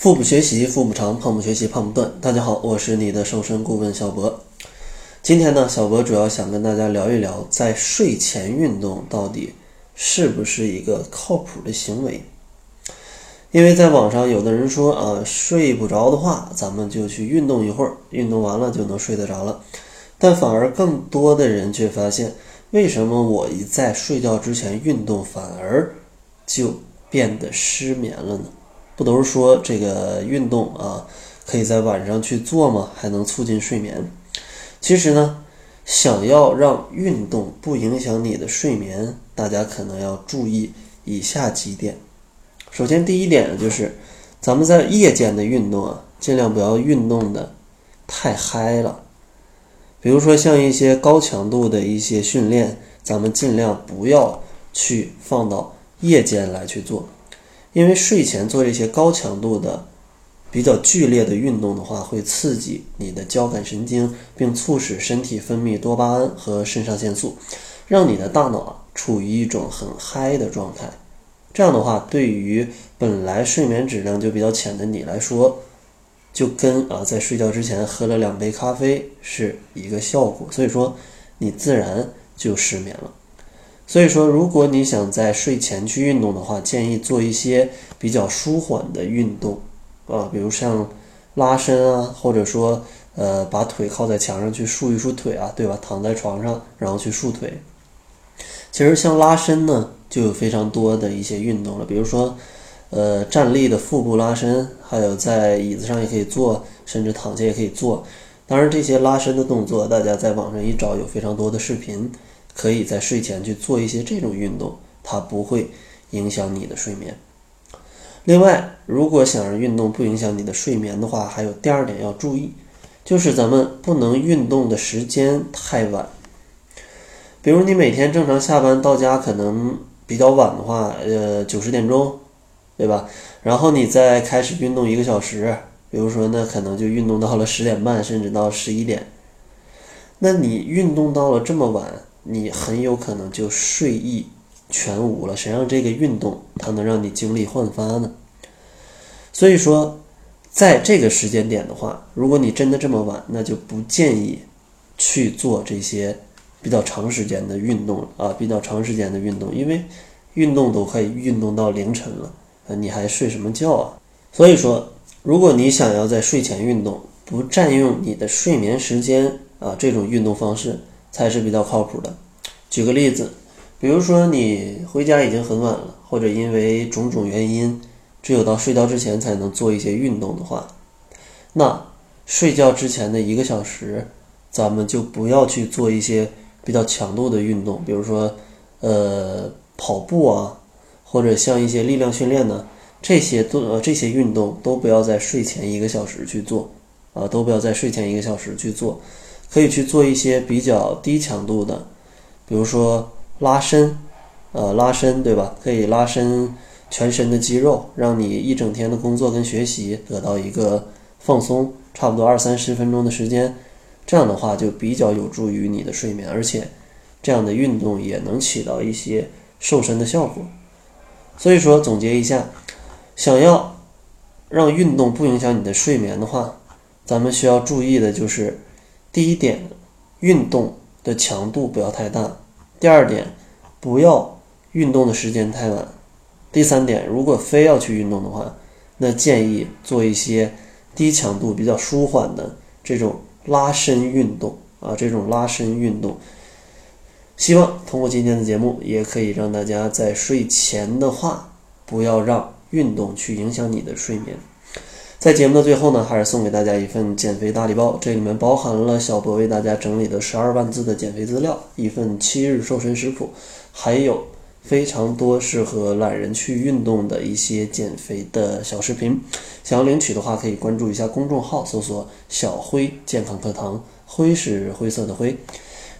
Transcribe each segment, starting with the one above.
腹部学习，腹部长；胖不学习，胖不断。大家好，我是你的瘦身顾问小博。今天呢，小博主要想跟大家聊一聊，在睡前运动到底是不是一个靠谱的行为？因为在网上有的人说啊，睡不着的话，咱们就去运动一会儿，运动完了就能睡得着了。但反而更多的人却发现，为什么我一在睡觉之前运动，反而就变得失眠了呢？不都是说这个运动啊，可以在晚上去做吗？还能促进睡眠。其实呢，想要让运动不影响你的睡眠，大家可能要注意以下几点。首先，第一点，就是咱们在夜间的运动啊，尽量不要运动的太嗨了。比如说像一些高强度的一些训练，咱们尽量不要去放到夜间来去做。因为睡前做这些高强度的、比较剧烈的运动的话，会刺激你的交感神经，并促使身体分泌多巴胺和肾上腺素，让你的大脑处于一种很嗨的状态。这样的话，对于本来睡眠质量就比较浅的你来说，就跟啊在睡觉之前喝了两杯咖啡是一个效果。所以说，你自然就失眠了。所以说，如果你想在睡前去运动的话，建议做一些比较舒缓的运动，啊，比如像拉伸啊，或者说呃把腿靠在墙上去竖一竖腿啊，对吧？躺在床上然后去竖腿。其实像拉伸呢，就有非常多的一些运动了，比如说呃站立的腹部拉伸，还有在椅子上也可以做，甚至躺下也可以做。当然，这些拉伸的动作，大家在网上一找，有非常多的视频。可以在睡前去做一些这种运动，它不会影响你的睡眠。另外，如果想让运动不影响你的睡眠的话，还有第二点要注意，就是咱们不能运动的时间太晚。比如你每天正常下班到家可能比较晚的话，呃，九十点钟，对吧？然后你再开始运动一个小时，比如说那可能就运动到了十点半，甚至到十一点。那你运动到了这么晚。你很有可能就睡意全无了。谁让这个运动它能让你精力焕发呢？所以说，在这个时间点的话，如果你真的这么晚，那就不建议去做这些比较长时间的运动啊，比较长时间的运动，因为运动都可以运动到凌晨了，你还睡什么觉啊？所以说，如果你想要在睡前运动，不占用你的睡眠时间啊，这种运动方式。才是比较靠谱的。举个例子，比如说你回家已经很晚了，或者因为种种原因，只有到睡觉之前才能做一些运动的话，那睡觉之前的一个小时，咱们就不要去做一些比较强度的运动，比如说呃跑步啊，或者像一些力量训练呢，这些都呃这些运动都不要在睡前一个小时去做啊，都不要在睡前一个小时去做。可以去做一些比较低强度的，比如说拉伸，呃，拉伸，对吧？可以拉伸全身的肌肉，让你一整天的工作跟学习得到一个放松，差不多二三十分钟的时间，这样的话就比较有助于你的睡眠，而且这样的运动也能起到一些瘦身的效果。所以说，总结一下，想要让运动不影响你的睡眠的话，咱们需要注意的就是。第一点，运动的强度不要太大；第二点，不要运动的时间太晚；第三点，如果非要去运动的话，那建议做一些低强度、比较舒缓的这种拉伸运动啊，这种拉伸运动。希望通过今天的节目，也可以让大家在睡前的话，不要让运动去影响你的睡眠。在节目的最后呢，还是送给大家一份减肥大礼包，这里面包含了小博为大家整理的十二万字的减肥资料，一份七日瘦身食谱，还有非常多适合懒人去运动的一些减肥的小视频。想要领取的话，可以关注一下公众号，搜索“小辉健康课堂”，灰是灰色的灰。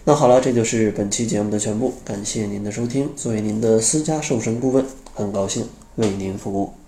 那好了，这就是本期节目的全部，感谢您的收听。作为您的私家瘦身顾问，很高兴为您服务。